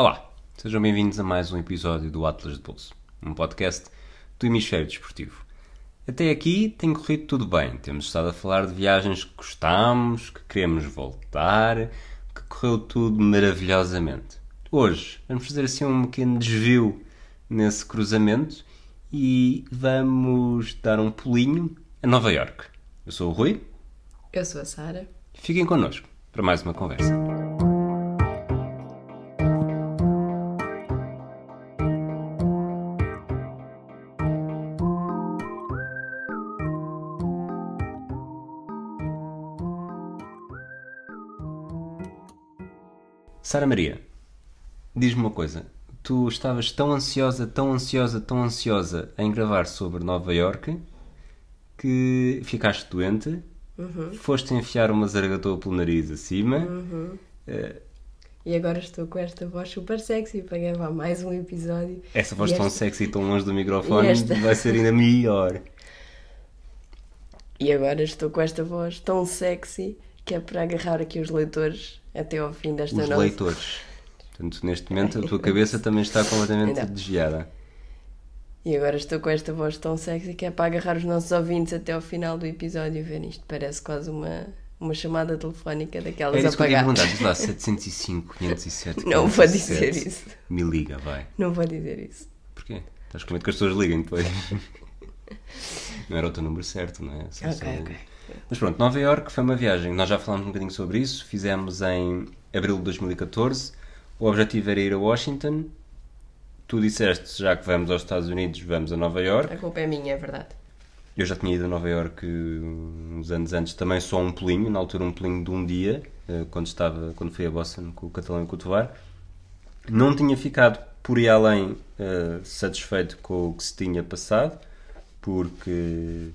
Olá, sejam bem-vindos a mais um episódio do Atlas de Bolso, um podcast do Hemisfério Desportivo. Até aqui tem corrido tudo bem, temos estado a falar de viagens que gostamos, que queremos voltar, que correu tudo maravilhosamente. Hoje vamos fazer assim um pequeno desvio nesse cruzamento e vamos dar um pulinho a Nova York. Eu sou o Rui. Eu sou a Sara. Fiquem connosco para mais uma conversa. Sara Maria, diz-me uma coisa. Tu estavas tão ansiosa, tão ansiosa, tão ansiosa em gravar sobre Nova York que ficaste doente, Uhum. foste enfiar uma zargatoa pelo nariz acima. Eh, E agora estou com esta voz super sexy para gravar mais um episódio. essa voz tão sexy e tão longe do microfone esta? vai ser ainda melhor. E agora estou com esta voz tão sexy que é para agarrar aqui os leitores até ao fim desta Os nossa. leitores. Portanto, neste momento a tua cabeça também está completamente Ainda. desviada. E agora estou com esta voz tão sexy que é para agarrar os nossos ouvintes até ao final do episódio e ver isto. Parece quase uma, uma chamada telefónica daquelas Era isso que eu ia pagar. perguntar. Diz lá, 705, 507, Não vou 507. dizer isso. Me liga, vai. Não vou dizer isso. Porquê? Estás com medo que as pessoas liguem depois. não era o teu número certo, não é? Só Ok, sei. ok. Mas pronto, Nova York foi uma viagem. Nós já falámos um bocadinho sobre isso. Fizemos em abril de 2014. O objetivo era ir a Washington. Tu disseste, já que vamos aos Estados Unidos, vamos a Nova York. A culpa é minha, é verdade. Eu já tinha ido a Nova York uns anos antes, também só um pulinho, na altura um pulinho de um dia, eh, quando estava, quando fui a Boston com o Catalão e com o Tovar. Não tinha ficado por ir além eh, satisfeito com o que se tinha passado, porque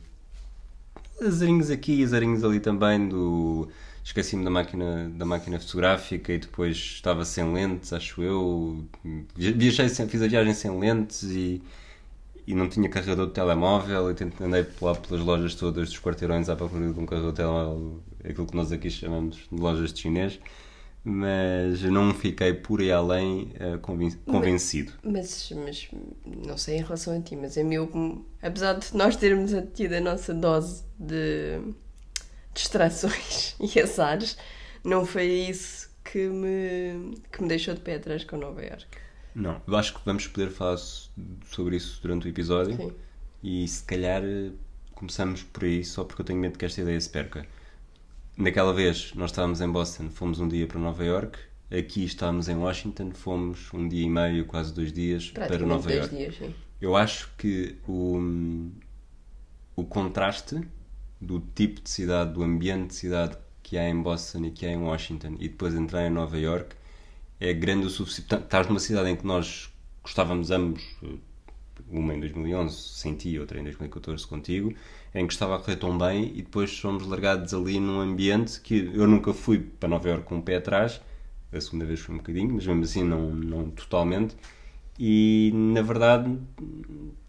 azarinhos aqui e azarinhos ali também do esqueci-me da máquina da máquina fotográfica e depois estava sem lentes acho eu. Viajei sem, fiz a viagem sem lentes e e não tinha carregador de telemóvel e tentei andei lá pelas lojas todas dos quarteirões à procura de um carregador de telemóvel aquilo que nós aqui chamamos de lojas de chinês mas não fiquei por aí além convin- convencido Mas, mas não sei em relação a ti, mas a mim, eu- apesar de nós termos tido a nossa dose de distrações e azares, não foi isso que me, que me deixou de pé atrás com Nova York. Não, eu acho que vamos poder falar so- sobre isso durante o episódio Sim. e se calhar eh, começamos por aí só porque eu tenho medo que esta ideia se perca. Naquela vez nós estávamos em Boston, fomos um dia para Nova York, aqui estávamos em Washington, fomos um dia e meio, quase dois dias para Nova dois York. dias, sim. Eu acho que o, o contraste do tipo de cidade, do ambiente de cidade que há em Boston e que há em Washington e depois entrar em Nova York é grande o suficiente. Estás numa cidade em que nós gostávamos ambos, eh, uma em 2011 sem ti, outra em 2014 contigo, em que estava a correr tão bem e depois somos largados ali num ambiente que eu nunca fui para Nova York com o pé atrás, a segunda vez foi um bocadinho, mas mesmo assim não, não totalmente. E na verdade,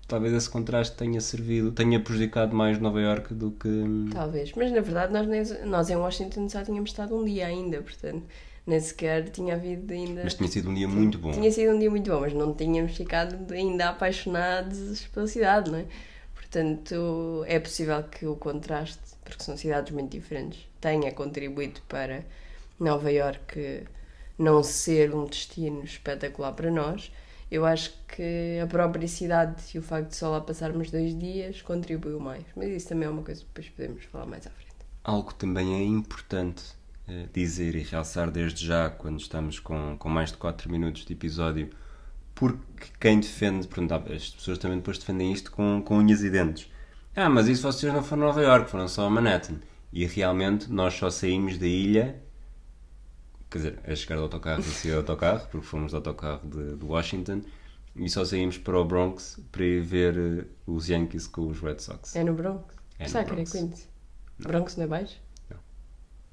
talvez esse contraste tenha servido, tenha prejudicado mais Nova York do que. Talvez, mas na verdade nós, nem- nós em Washington só tínhamos estado um dia ainda, portanto nem sequer tinha havido ainda. Mas tinha sido um dia muito bom. Tinha sido um dia muito bom, mas não tínhamos ficado ainda apaixonados pela cidade, não é? Portanto, é possível que o contraste, porque são cidades muito diferentes, tenha contribuído para Nova Iorque não ser um destino espetacular para nós. Eu acho que a própria cidade e o facto de só lá passarmos dois dias contribuiu mais. Mas isso também é uma coisa que depois podemos falar mais à frente. Algo também é importante eh, dizer e realçar desde já, quando estamos com, com mais de 4 minutos de episódio, porque quem defende, há- as pessoas também depois defendem isto com, com unhas e dentes. Ah, mas isso vocês não foram a Nova York, foram só a Manhattan. E realmente nós só saímos da ilha, quer dizer, a chegar do autocarro e sair do autocarro, porque fomos do autocarro de, de Washington, e só saímos para o Bronx para ir ver eh, os Yankees com os Red Sox. É no Bronx? É no Sabe que era Bronx. Bronx não é baixo? Não.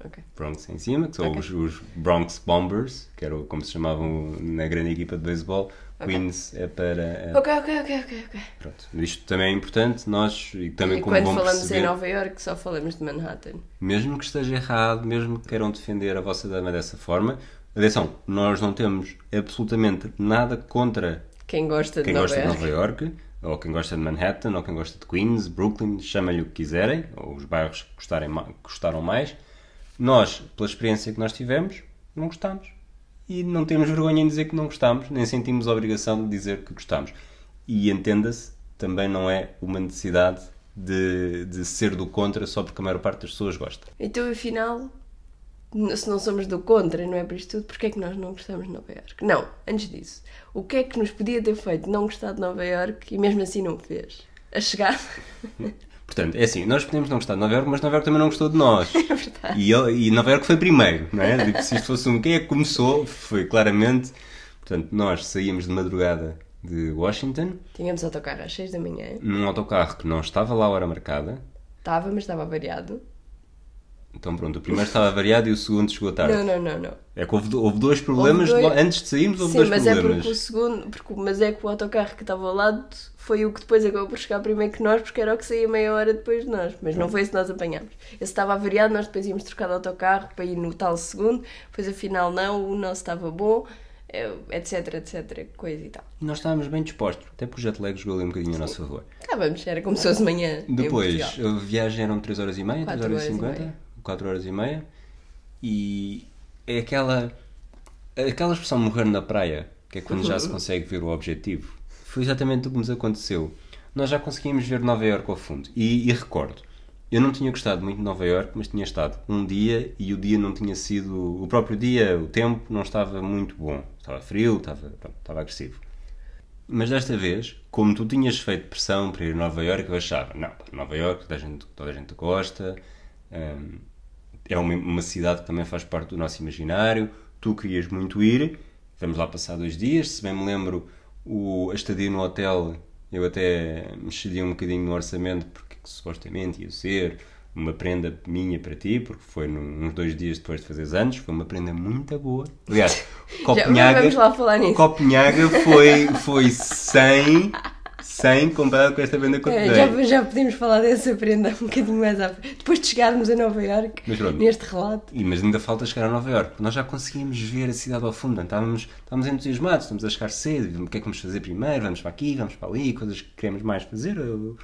Ok. Bronx em cima, que são Ok. os, os Bronx Bombers, que era como se chamavam na grande equipa de beisebol. Ok. Queens é para. é- Ok, ok, ok, ok, ok. Pronto. Isto também é importante, nós, e também e como quando falamos perceber, em Nova York só falamos de Manhattan. mesmo que esteja errado, mesmo que queiram defender a vossa dama dessa forma, Atenção, nós não temos absolutamente nada contra Quem gosta de quem Nova gosta de Iorque. Nova York, ou quem gosta de Manhattan, ou quem gosta de Queens, Brooklyn, chamem-lhe o que quiserem, ou os bairros que gostarem que gostaram mais. Nós, pela experiência que nós tivemos, não gostamos. E não temos vergonha em dizer que não gostamos, nem sentimos a obrigação de dizer que gostamos. E entenda-se, também não é uma necessidade de, de ser do contra só porque a maior parte das pessoas gosta. Então, afinal, se não somos do contra, não é por isto tudo, porque é que nós não gostamos de Nova Iorque? Não, antes disso, o que é que nos podia ter feito não gostar de Nova Iorque e mesmo assim não o fez? A chegada? Portanto, é assim, nós podemos não gostar de Nova Iorque, mas Nova Iorque também não gostou de nós. É verdade. E, e Nova Iorque foi primeiro, não é? Tipo, se isto fosse um quem é que começou, foi claramente. Portanto, nós saímos de madrugada de Washington Tínhamos autocarro às 6 da manhã, num autocarro que não estava lá a hora marcada. estava, mas estava variado. Então, pronto, o primeiro estava variado e o segundo chegou tarde. Não, não, não, não. É que houve, houve dois problemas Houve dois- antes de sairmos, houve Sim, dois mas é problemas. porque o segundo, porque, mas é que o autocarro que estava ao lado foi o que depois acabou por chegar primeiro que nós, porque era o que saía meia hora depois de nós. Mas não foi esse que nós apanhámos. Esse estava avariado, nós depois íamos trocar de autocarro para ir no tal segundo, depois afinal não, o nosso estava bom, eh, etc, etc, coisa e tal. E nós estávamos bem dispostos, até porque o jet lag jogou ali um bocadinho a nosso favor. Estávamos, era como se fosse manhã. Depois, a viagem eram 3 horas e meia, 3 Quatro horas e horas e 50, meia. 4 horas e meia. E é aquela, aquela expressão morrer na praia, que é quando já se consegue ver o objetivo. Foi exatamente o que nos aconteceu. Nós já conseguimos ver Nova Iorque ao fundo. E, e recordo, eu não tinha gostado muito de Nova Iorque, mas tinha estado um dia e o dia não tinha sido. O próprio dia, o tempo, não estava muito bom. Estava frio, estava, estava agressivo. Mas desta vez, como tu tinhas feito pressão para ir a Nova Iorque, eu achava, não, Nova Iorque toda a gente, toda a gente gosta, hum, é uma, uma cidade que também faz parte do nosso imaginário, tu querias muito ir, vamos lá passar dois dias, se bem me lembro, o, a estadia no hotel, eu até me excedi um bocadinho no orçamento, porque supostamente ia ser uma prenda minha para ti, porque foi num- uns dois dias depois de fazeres anos, foi uma prenda muito boa. Aliás, Copenhaga... vamos lá falar nisso. Copenhaga foi, foi 100, 100 comparado com esta venda que eu te É, dei. já, já podemos falar dessa prenda um bocadinho mais à frente. Depois de chegarmos a Nova Iorque, Mas pronto. neste relato. E, mas ainda falta chegar a Nova Iorque. Nós já conseguimos ver a cidade ao fundo. portanto, Estávamos, estávamos entusiasmados, estamos a chegar cedo. O que é que vamos fazer primeiro? Vamos para aqui, vamos para ali, coisas que queremos mais fazer. uh,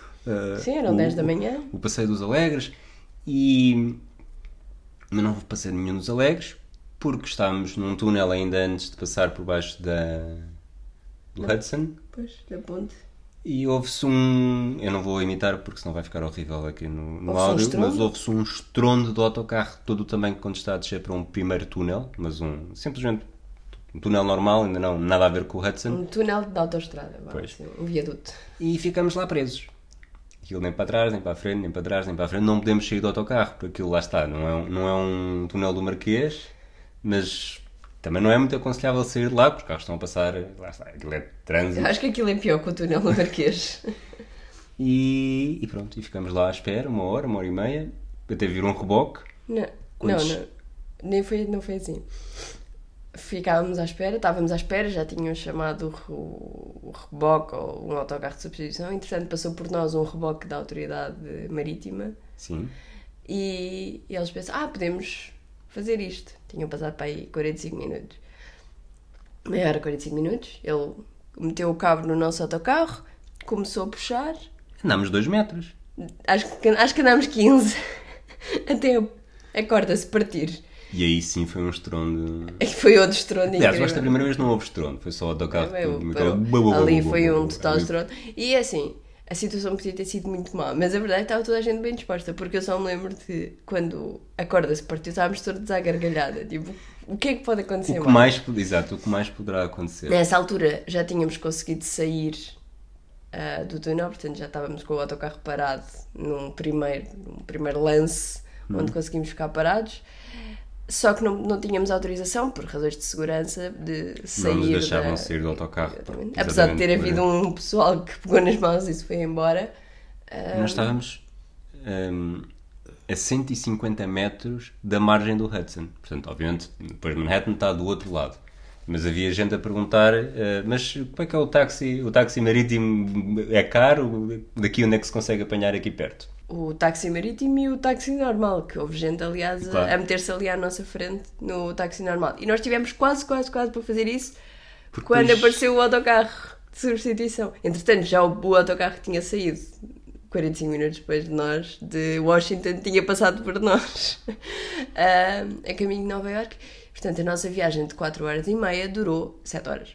Sim, eram o- 10 da manhã. O Passeio dos Alegres. E. Mas não vou passeio nenhum dos Alegres, porque estávamos num túnel ainda antes de passar por baixo da. do Hudson. Pois, da ponte. E houve-se um. Eu não vou imitar porque senão vai ficar horrível aqui no, no um áudio, estrondo? mas houve-se um estrondo do autocarro todo o tamanho quando está a descer para um primeiro túnel, mas um. simplesmente um túnel normal, ainda não, nada a ver com o Hudson, Um túnel Pois. assim, um viaduto. e ficamos lá presos. Aquilo nem para trás, nem para a frente, nem para trás, nem para a frente, não podemos sair do autocarro, porque aquilo lá está, não é um, não é um túnel do Marquês, mas também não é muito aconselhável sair de lá, porque os carros estão a passar, lá está, aquilo é trânsito. Acho que aquilo é pior que o túnel do Marquês. E, e pronto, e ficamos lá à espera, uma hora, uma hora e meia, até vir um reboque. Não, não, Quantos- não. Nem foi, não foi assim. Ficávamos à espera, estávamos à espera, já tinham chamado o, re- o reboque ou um autocarro de substituição. Entretanto, passou por nós um reboque da autoridade marítima Sim. e, e eles pensaram: ah, podemos fazer isto. Tinham passado para aí 45 minutos. Meia hora, 45 minutos. Ele meteu o cabo no nosso autocarro, começou a puxar. Andámos dois metros. Acho que, acho que andámos 15 até a corda se partir. E aí sim foi um estrondo. E foi outro estrondo Aliás, esta primeira vez não houve estrondo, foi só o autocarro. É, Ali foi um total estrondo. E assim, a situação podia ter sido muito má, mas a verdade é que estava toda a gente bem disposta, porque eu só me lembro de quando a corda se partiu, estávamos todos à gargalhada. Tipo, o que é que pode acontecer O que mais, exato, o que mais poderá acontecer. Nessa altura já tínhamos conseguido sair ah, do túnel, portanto já estávamos com o autocarro parado num primeiro, num primeiro lance Uhum. onde conseguimos ficar parados. Só que não, não tínhamos autorização, por razões de segurança, de sair. não nos deixavam da- sair do autocarro. Exatamente. Exatamente, Apesar de ter havido um pessoal que pegou nas mãos e se foi embora. ah, Nós estávamos hum, a 150 metros da margem do Hudson. Portanto, obviamente, depois Manhattan está do outro lado. Mas havia gente a perguntar, eh, mas como é que é o táxi? O táxi marítimo é caro? Daqui onde é que se consegue apanhar aqui perto? O táxi marítimo e o táxi normal, que houve gente, aliás, a- Claro. a meter-se ali à nossa frente no táxi normal. E nós tivemos quase, quase, quase para fazer isso Porque quando depois- apareceu o autocarro de substituição. Entretanto, já o, o autocarro tinha saído 45 minutos depois de nós, de Washington, tinha passado por nós ah, a caminho de Nova York. Portanto, a nossa viagem de 4 horas e meia durou 7 horas.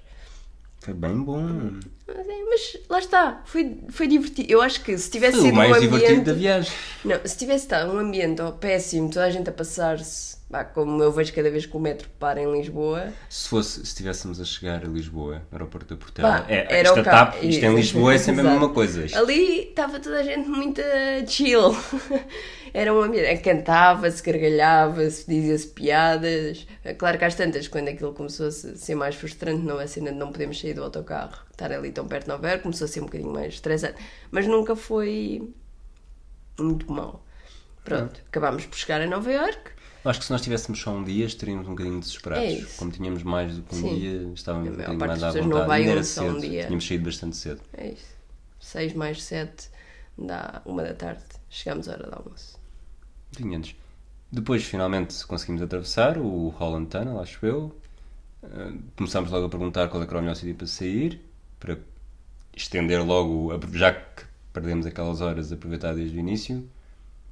Foi bem bom. Mas, é, mas lá está, foi, foi divertido. Eu acho que se tivesse Foi o sido mais um divertido ambiente. da viagem. Não, se tivesse estado um ambiente ó, péssimo, toda a gente a passar-se, como eu vejo cada vez que o metro para em Lisboa, Se fosse, se estivéssemos a chegar a Lisboa, aeroporto da Portela, é, era esta o TAP, isto em Lisboa é sempre a mesma coisa. Isto- ali estava toda a gente muito chill. Era um ambiente, cantava-se, gargalhava-se, dizia-se piadas. Claro que às tantas, quando aquilo começou a se- ser mais frustrante, não é cena de não podemos sair do autocarro, estar ali tão perto de Nova Iorque, começou a ser um bocadinho mais estressante. Mas nunca foi muito mau. Pronto, acabámos por chegar a Nova Iorque. Acho que se nós tivéssemos só um dia, estaríamos um bocadinho desesperados. É. Como tínhamos mais do que um Sim. dia, estávamos A um bocadinho mais à pessoas não vontade. vai era só um cedo. dia. Tínhamos saído bastante cedo. É isso. 6 mais 7 dá uma da tarde. Chegámos à hora do almoço. Vinhamos. Depois, finalmente, conseguimos atravessar o Holland Tunnel, acho eu. Uh, Começámos logo a perguntar qual é que era o melhor sítio para sair, para estender logo, já que perdemos aquelas horas, aproveitar desde o início.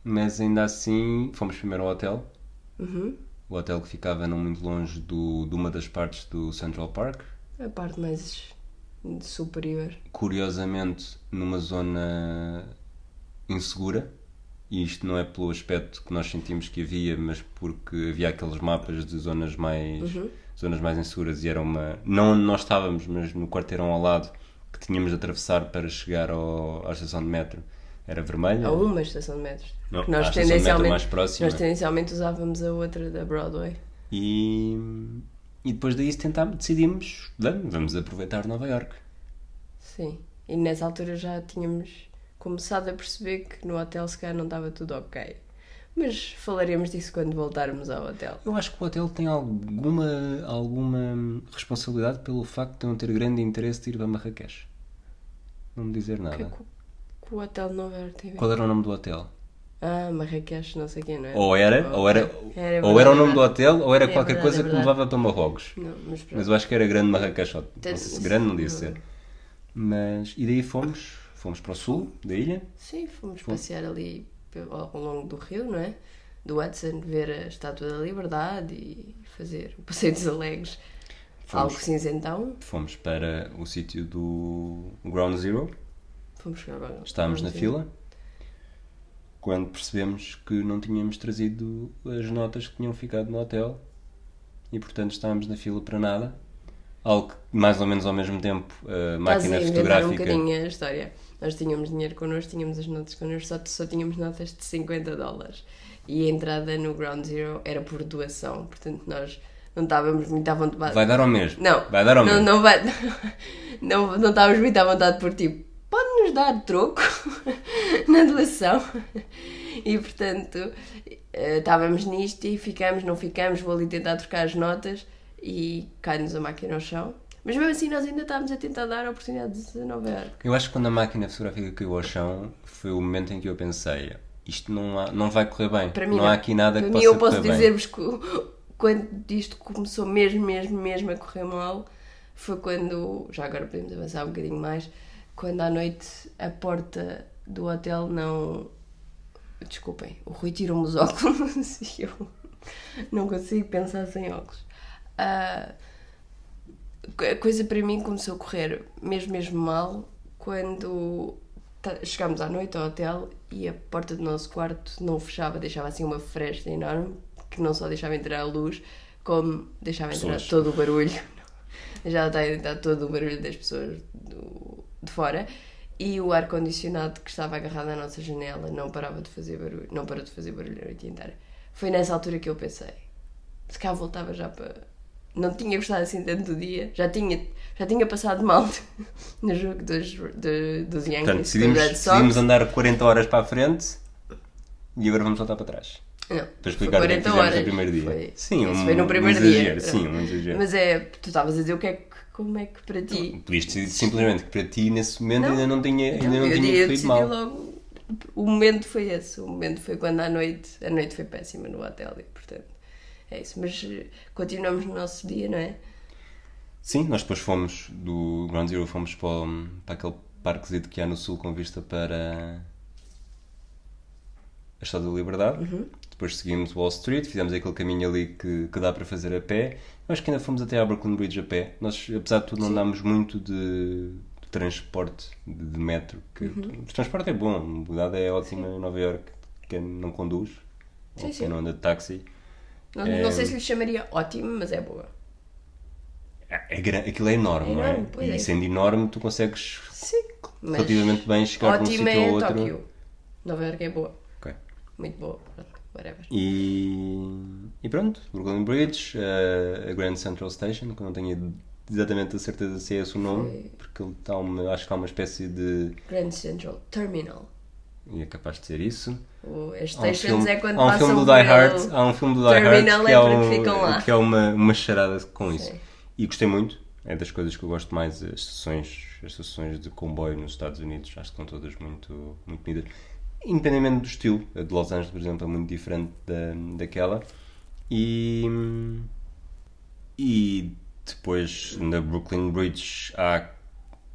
Mas ainda assim, fomos primeiro ao hotel. Uhum. O hotel que ficava não muito longe do, de uma das partes do Central Park. A parte mais superior. Curiosamente, numa zona insegura. E isto não é pelo aspecto que nós sentimos que havia, mas porque havia aqueles mapas de zonas mais, Uhum. zonas mais inseguras e era uma. Não onde nós estávamos, mas no quarteirão ao lado que tínhamos de atravessar para chegar ao, à estação de metro. Era vermelha. A uma estação de metros. Não, à nós tendencialmente, mais próxima. nós tendencialmente usávamos a outra da Broadway. E, e depois daí tentámos, decidimos, vamos, vamos aproveitar Nova York. Sim. E nessa altura já tínhamos começado a perceber que no hotel se calhar não estava tudo ok. Mas falaremos disso quando voltarmos ao hotel. Eu acho que o hotel tem alguma, alguma responsabilidade pelo facto de não ter grande interesse de ir para Marrakech. Não me dizer que é nada. que o, que o hotel de Nova Iorque tem a ver? Qual era o nome do hotel? Ah, Marrakech, não sei quem, não é? Ou era, ou era, Era ou era o nome do hotel, ou era É qualquer verdade, coisa é que levava para Marrocos. Não, mas. Mas eu acho que era grande Marrakech. Não sei se Tanto- grande não devia não. ser. Mas, e daí fomos, fomos para o sul da ilha. Sim, fomos Fomos. passear ali ao longo do rio, não é? Do Hudson, ver a Estátua da Liberdade e fazer o Passeio dos Alegres. Fomos. Algo cinzentão. Fomos para o sítio do Ground Zero. Fomos jogar Estávamos na fila quando percebemos que não tínhamos trazido as notas que tinham ficado no hotel e portanto estávamos na fila para nada. Algo que mais ou menos ao mesmo tempo a Estás máquina a inventar um fotográfica. bocadinho a história. Nós tínhamos dinheiro connosco, tínhamos as notas connosco, só, só tínhamos notas de 50 dólares. E a entrada no Ground Zero era por doação, portanto nós não estávamos muito à vontade. Vai dar ao mesmo. Não, Vai dar ao não, mesmo. não vai. Não, não estávamos muito à vontade por tipo, pode-nos dar troco na doação. E portanto, eh, estávamos nisto e ficamos, não ficamos, vou ali tentar trocar as notas e cai-nos a máquina ao chão. Mas mesmo assim, nós ainda estávamos a tentar dar a Nova Iorque. Eu acho que quando a máquina fotográfica caiu ao chão foi o momento em que eu pensei isto não, há- não vai correr bem. Para mim, não há aqui nada para que mim, possa eu posso correr bem. dizer-vos que quando isto começou mesmo, mesmo, mesmo a correr mal, foi quando, já agora podemos avançar um bocadinho mais, quando à noite a porta do hotel não. Desculpem, o Rui tirou-me os óculos e eu não consigo pensar sem óculos. Ah, a coisa para mim começou a correr mesmo, mesmo mal quando chegámos à noite ao hotel e a porta do nosso quarto não fechava, deixava assim uma fresta enorme que não só deixava entrar a luz, como deixava entrar Pessoas. todo o barulho. Já está a entrar todo o barulho das pessoas do- de fora. E o ar-condicionado que estava agarrado à nossa janela não parava de fazer barulho, não parou de fazer barulho a noite inteira. Foi nessa altura que eu pensei, se cá voltava já para. Não tinha gostado assim tanto do dia, já tinha, já tinha passado mal no jogo dos, de- dos Yankees Portanto, decidimos, decidimos andar 40 horas para a frente e agora vamos voltar para trás. Não, Para foi explicar o que é 40 horas. no primeiro dia. Foi, Sim, um- foi no um primeiro exagero, dia. sim, um exagero. Mas é, tu estavas a dizer o que é que, como é que para ti. Podias decidir simplesmente que para ti nesse momento Não. ainda não tinha, ainda não eu, tinha corrido mal. logo o momento foi esse. O momento foi quando à noite, a noite foi péssima no hotel e, portanto, é isso. Mas eh, continuamos no nosso dia, não é? Sim, nós depois fomos do Ground Zero, fomos para, o- para aquele parquezito que há no sul com vista para a Estátua da Liberdade. Uhum. Depois seguimos Wall Street, fizemos aquele caminho ali que, que dá para fazer a pé. Eu acho que ainda fomos até à Brooklyn Bridge a pé. Nós, apesar de tudo, não Sim. andámos muito de, de transporte, de, de metro. Que, Uhum. O transporte é bom, a mobilidade é ótima em Nova York. Quem não conduz, Sim, ou sim. quem não anda de táxi. Não, É. não sei se lhe chamaria ótimo, mas é boa. É, gran- aquilo é enorme, É não é? e é. sendo enorme, tu consegues Sim, relativamente bem chegar de um sítio é ao outro. Tóquio. Nova York é boa. Muito boa. Whatever. E, e pronto, Brooklyn Bridge, eh, a Grand Central Station, que eu não tenho exatamente a certeza se é esse o nome, Foi. porque ele está uma, acho que há uma espécie de. Grand Central Terminal. E é capaz de ser isso. O, as um stations filme, é quando há um passam filme do Die Hard, há um filme do Die Hard que é um- lá. que é uma, uma charada com isso. Sim. E gostei muito, é das coisas que eu gosto mais, as estações, as estações de comboio nos Estados Unidos, acho que estão todas muito, muito bonitas. Independentemente do estilo, a de Los Angeles, por exemplo, é muito diferente da, daquela. E, e depois na Brooklyn Bridge há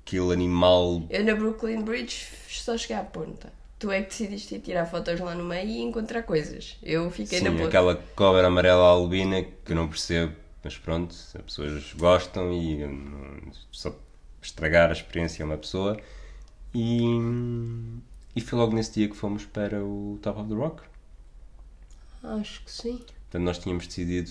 aquele animal Eu na Brooklyn Bridge só cheguei à ponta. Tu é que decidiste ir tirar fotos lá no meio e encontrar coisas. Eu fiquei na Sim, ponta. aquela cobra amarela albina que eu não percebo, mas pronto, as pessoas gostam e só estragar a experiência a uma pessoa. E, e foi logo nesse dia que fomos para o Top of the Rock. Acho que sim. Portanto, nós tínhamos decidido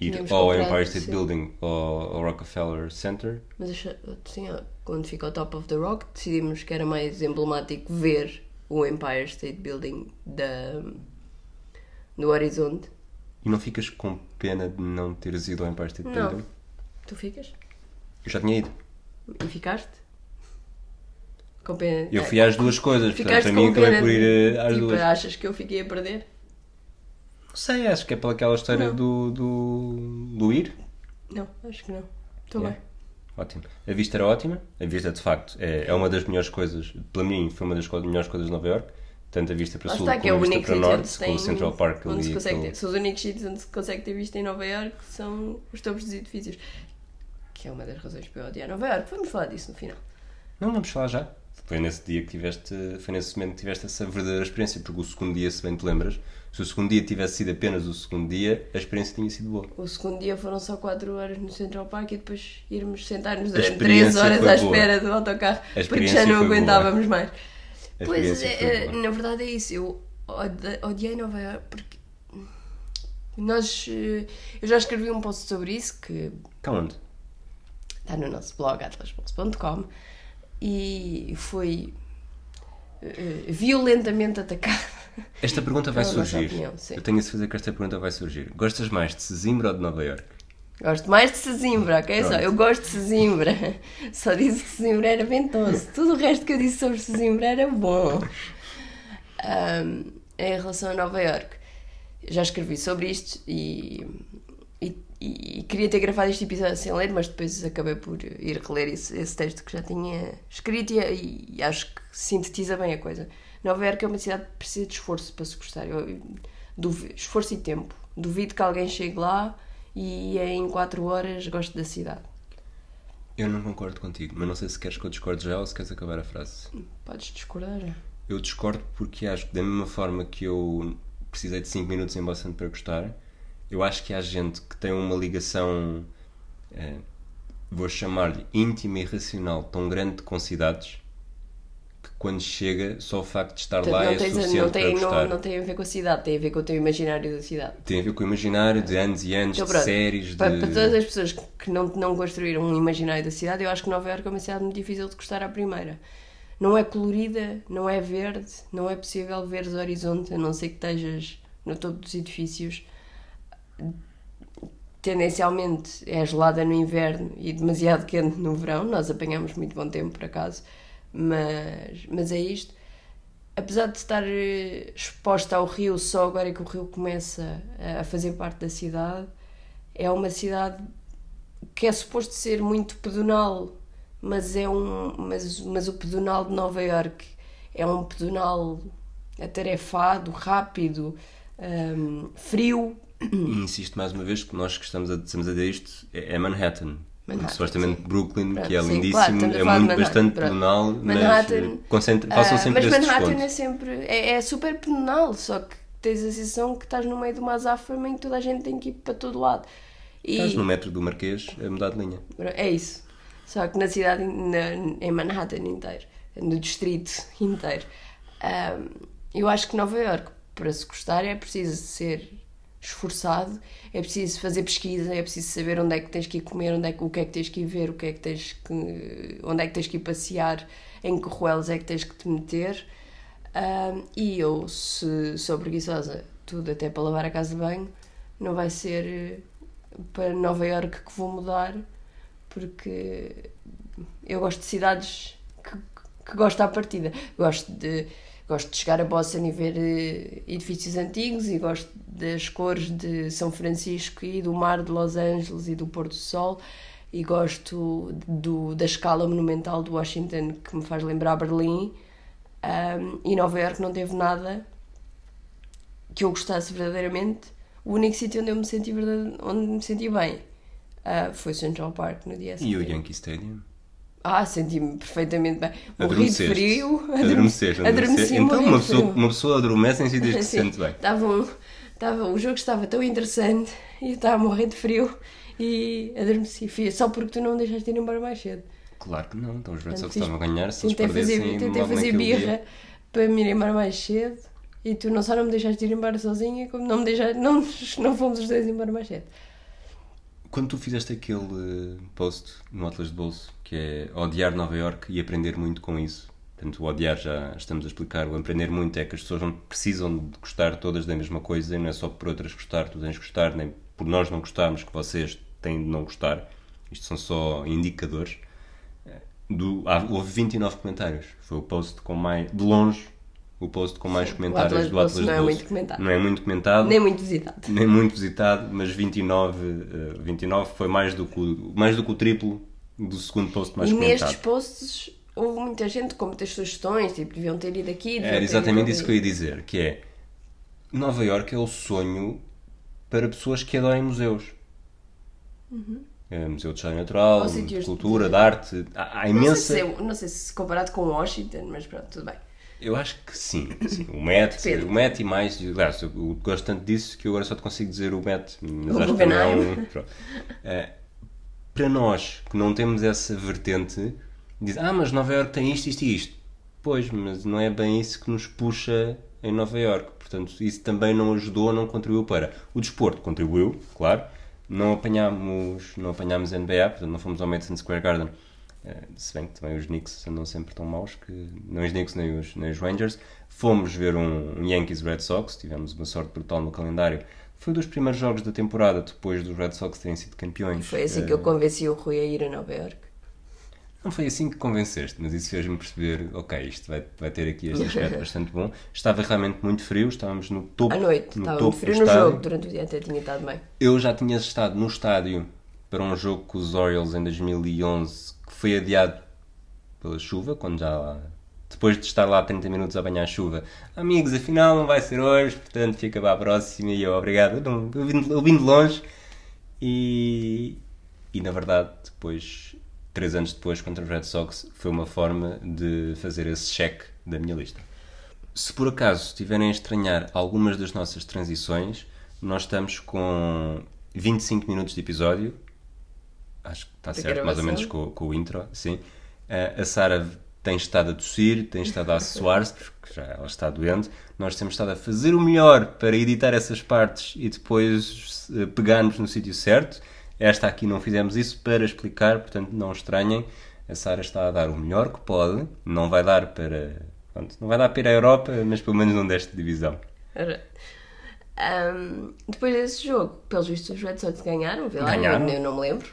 ir Tínhamos ao comprado, Empire State sim. Building ou ao Rockefeller Center. Mas acha- sim, quando fica ao top of the rock, decidimos que era mais emblemático ver o Empire State Building da, do horizonte. E não ficas com pena de não teres ido ao Empire State Não. Building? Tu ficas? Eu já tinha ido. E ficaste? Com pena. Eu Ah, fui às duas coisas, portanto, Ficaste para mim com acabei pena por ir eh, às tipo, duas. achas que eu fiquei a perder? Não sei, acho que é pelaquela história Não. do, do, do ir. Não, acho que não. Estou Yeah. bem. Ótimo. A vista era ótima. A vista, de facto, é, é uma das melhores coisas, para mim, foi uma das co- melhores coisas de Nova York. Tanto a vista para Lá sul está, que é o como a único vista para norte, se com tem. o Central Park onde se consegue ter. São os únicos sítios onde se consegue ter vista em Nova York são os topos dos edifícios. Que é uma das razões para eu odiar Nova York. Vamos falar disso no final. Não, vamos falar já. Foi nesse dia que tiveste, foi nesse momento que tiveste essa verdadeira experiência, porque o segundo dia, se bem te lembras, se o segundo dia tivesse sido apenas o segundo dia, a experiência tinha sido boa. O segundo dia foram só 4 horas no Central Park e depois irmos sentar-nos durante 3 experiência horas à boa. espera do autocarro porque já não foi boa. aguentávamos mais. Pois, é, boa. na verdade é isso. Eu odiei Nova York porque nós. eh, Eu já escrevi um post sobre isso que Cá onde? está no nosso blog atlasbox.com e foi eh, violentamente atacado. Esta pergunta vai surgir. opinião. Eu tenho a certeza que esta pergunta vai surgir. Gostas mais de Sesimbra ou de Nova York? Gosto mais de Sesimbra, ok? Só, eu gosto de Sesimbra. Só disse que Sesimbra era ventoso. Tudo o resto que eu disse sobre Sesimbra era bom. Ahm, em relação a Nova York, já escrevi sobre isto e, e, e queria ter gravado este episódio sem ler, mas depois acabei por ir reler esse, esse texto que já tinha escrito e, e acho que sintetiza bem a coisa. Nova York é uma cidade que precisa de esforço para se gostar. Eu, duvi- esforço e tempo. Duvido que alguém chegue lá e em 4 horas goste da cidade. Eu não concordo contigo, mas não sei se queres que eu discorde já ou se queres acabar a frase. Podes discordar. Eu discordo porque acho que da mesma forma que eu precisei de 5 minutos em Boston para gostar, eu acho que há gente que tem uma ligação, eh, vou chamar-lhe íntima e racional, tão grande com cidades, que quando chega, só o facto de estar Portanto, lá não, é tens suficiente não, para tem, gostar. não, não tem a ver com a cidade, tem a ver com o teu imaginário da cidade. Tem a ver com o imaginário de anos e anos Então, de séries, de... Para, para todas as pessoas que- não, não construíram um imaginário da cidade, eu acho que Nova Iorque é uma cidade muito difícil de gostar à primeira. Não é colorida, não é verde, não é possível ver os horizontes, a não ser que estejas no topo dos edifícios. Tendencialmente é gelada no inverno e demasiado quente no verão. Nós apanhamos muito bom tempo, por acaso, mas, mas é isto. Apesar de estar eh, exposta ao rio só agora que o rio começa a fazer parte da cidade, é uma cidade que é suposto ser muito pedonal, mas é um mas, mas o pedonal de Nova Iorque é um pedonal atarefado, rápido, um, frio. E insisto mais uma vez que nós que estamos a, estamos a dizer isto é Manhattan. Manhattan, supostamente. Brooklyn, Pronto, que é sim, lindíssimo, claro, é muito bastante pronto. pedonal, Manhattan, mas concentra, façam Ah, sempre mas esse Manhattan desconto. é sempre. É, é super pedonal, só que tens a sensação que estás no meio de uma azáfama em que toda a gente tem que ir para todo lado. E Estás no metro do Marquês a mudar de linha. é isso. Só que na cidade, na, em Manhattan inteiro, no distrito inteiro. Ahm, eu acho que Nova York, para se gostar, é preciso ser esforçado, é preciso fazer pesquisa, é preciso saber onde é que tens que ir comer, onde é que, o que é que tens que ir ver, o que é que tens que, onde é que tens que ir passear, em que ruelas é que tens que te meter. Ahm, e eu, se sou preguiçosa, tudo até para lavar a casa de banho, não vai ser eh, para Nova York que vou mudar, porque eu gosto de cidades que, que gosto à partida. Gosto de, gosto de chegar a Boston e ver eh, edifícios antigos e gosto das cores de São Francisco e do mar de Los Angeles e do pôr do sol e gosto do, da escala monumental de Washington que me faz lembrar Berlim Um, e Nova York não teve nada que eu gostasse verdadeiramente o único sítio onde eu me senti, verdade- onde me senti bem ah, foi Central Park no dia E o seguinte. Yankee Stadium? Ah, senti-me perfeitamente bem. Morri de frio. Adormeceste, Adormeci, adormeceste. Então morri uma pessoa, uma pessoa adormece em sítios que se sente bem. Estava um- estava- o jogo estava tão interessante e eu estava a morrer de frio e adormeci. Só porque tu não me deixaste ir embora mais cedo. Claro que não, então os Red Sox estavam a ganhar, se eles Tentei fazer, perdessem tentei fazer birra dia. para me ir embora mais cedo e tu não só não me deixaste ir embora sozinha, como não me deixaste, não, não fomos os dois embora mais cedo. Quando tu fizeste aquele eh, post no Atlas de Bolso, que é odiar Nova York e aprender muito com isso, portanto, o odiar já estamos a explicar, o aprender muito é que as pessoas não precisam de gostar todas da mesma coisa e não é só por outras gostar, tu tens de gostar, nem por nós não gostarmos que vocês têm de não gostar. Isto são só indicadores. Eh, Do, houve 29 comentários. Foi o post com mais, de longe, o post com mais Sim, comentários do Atlas de não é muito comentado. Não é muito comentado Nem muito visitado. nem muito visitado, mas 29, eh, 29 foi mais do, que o, mais do que o triplo do segundo post mais e comentado. nestes posts houve muita gente com muitas sugestões, tipo, deviam ter ido aqui. Era ter exatamente ido isso que eu ia dizer, que é Nova York é o sonho para pessoas que adorem museus. É, Museu de História Natural, de cultura, de- de arte. Há, há Não imensa. sei, se, é- não sei se comparado com Washington, mas pronto, tudo bem. Eu acho que sim. sim. O Met, Depende. o Met e mais. Aliás, eu gosto tanto disso que eu agora só te consigo dizer o Met. Mas O acho que não é. Eh, para nós que não temos essa vertente, diz: Ah, mas Nova York tem isto, isto e isto. Pois, mas não é bem isso que nos puxa em Nova York. Portanto, isso também não ajudou, não contribuiu para. O desporto contribuiu, claro. Não apanhámos, não apanhámos NBA, portanto, não fomos ao Madison Square Garden. Eh, se bem que também os Knicks andam sempre tão maus que nem os Knicks nem os, nem os Rangers. Fomos ver um, um Yankees Red Sox, tivemos uma sorte brutal no calendário. Foi um dos primeiros jogos da temporada depois dos Red Sox terem sido campeões. Foi assim que Eh, eu convenci o Rui a ir a Nova York. não foi assim que convenceste, mas isso fez-me perceber, ok, isto vai, vai ter aqui este aspecto bastante bom. Estava realmente muito frio, estávamos no topo, À noite, no estava muito frio no estádio. jogo, durante o dia até tinha estado bem. Eu já tinha estado no estádio para um jogo com os Orioles em 2011 que foi adiado pela chuva, quando já depois de estar lá 30 minutos a banhar a chuva, amigos, afinal não vai ser hoje, portanto fica para a próxima e eu, obrigado, eu, vim, de- eu vim de longe e, e na verdade depois, três anos depois contra os Red Sox, foi uma forma de fazer esse cheque da minha lista. Se por acaso estiverem a estranhar algumas das nossas transições, nós estamos com 25 minutos de episódio. Acho que está certo, mais ou menos com, com o intro, sim. Eh, a Sara tem estado a tossir, tem estado a assoar-se, porque já ela está doente. Nós temos estado a fazer o melhor para editar essas partes e depois eh, pegarmos no sítio certo. Esta aqui não fizemos isso para explicar, portanto não estranhem. A Sara está a dar o melhor que pode, não vai dar para. pronto, não vai dar para ir à Europa, mas pelo menos não deste divisão. Ahm, depois desse jogo, pelos vistos, os Red Sox ganharam, Ganharam. Eu não me lembro.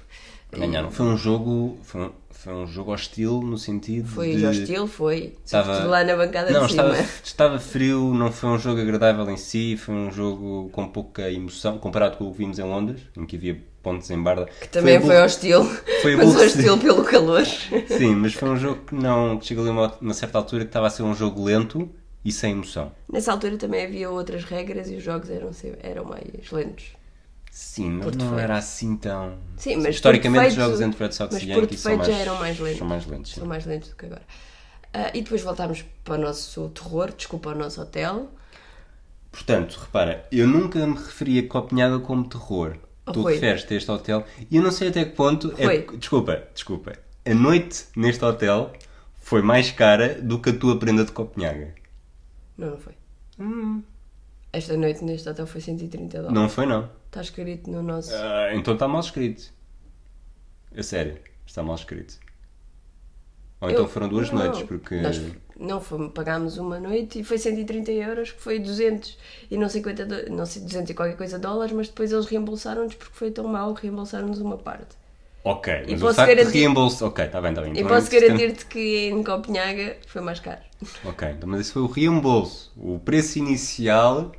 Ganharam. Foi um jogo. Foi um, foi um jogo hostil no sentido Foi de. hostil, foi. Estava- Estava lá na bancada Não, de cima. estava, estava frio, não foi um jogo agradável em si, foi um jogo com pouca emoção, comparado com o que vimos em Londres, em que havia pontos em barda. Que também foi, aborre- hostil. foi mas hostil pelo calor. Sim, mas foi um jogo que não. que chegou ali a uma, uma certa altura que estava a ser um jogo lento e sem emoção. Nessa altura também havia outras regras e os jogos eram, eram mais lentos. Sim, mas não defeito. era assim tão. Sim, mas Historicamente, os jogos entre Red Sox e Yankees são mais, já eram mais lentos. São mais lentos. sim. São mais lentos do que agora. Ah, e depois voltámos para o nosso terror, desculpa, ao nosso hotel. Portanto, repara, eu nunca me referi a Copenhaga como terror. Oh, tu foi. referes-te a este hotel e eu não sei até que ponto. É, desculpa, desculpa. A noite neste hotel foi mais cara do que a tua prenda de Copenhaga. Não, não foi. Hum. Esta noite neste hotel foi 130 dólares. Não foi, não. Está escrito no nosso. Ah, então está mal escrito. A sério, está mal escrito. Ou então Eu- foram duas não, noites, porque. Nós não fomos, pagámos uma noite e foi 130 euros, que foi 200 e não 50, do- não sei, 200 e qualquer coisa dólares, mas depois eles reembolsaram-nos porque foi tão mau, reembolsaram-nos uma parte. Ok, mas o posso facto de garantir- reembolso. Ok, está bem, está bem. e Então, posso tem- garantir-te que em Copenhaga foi mais caro. Ok, então, mas isso foi o reembolso. O preço inicial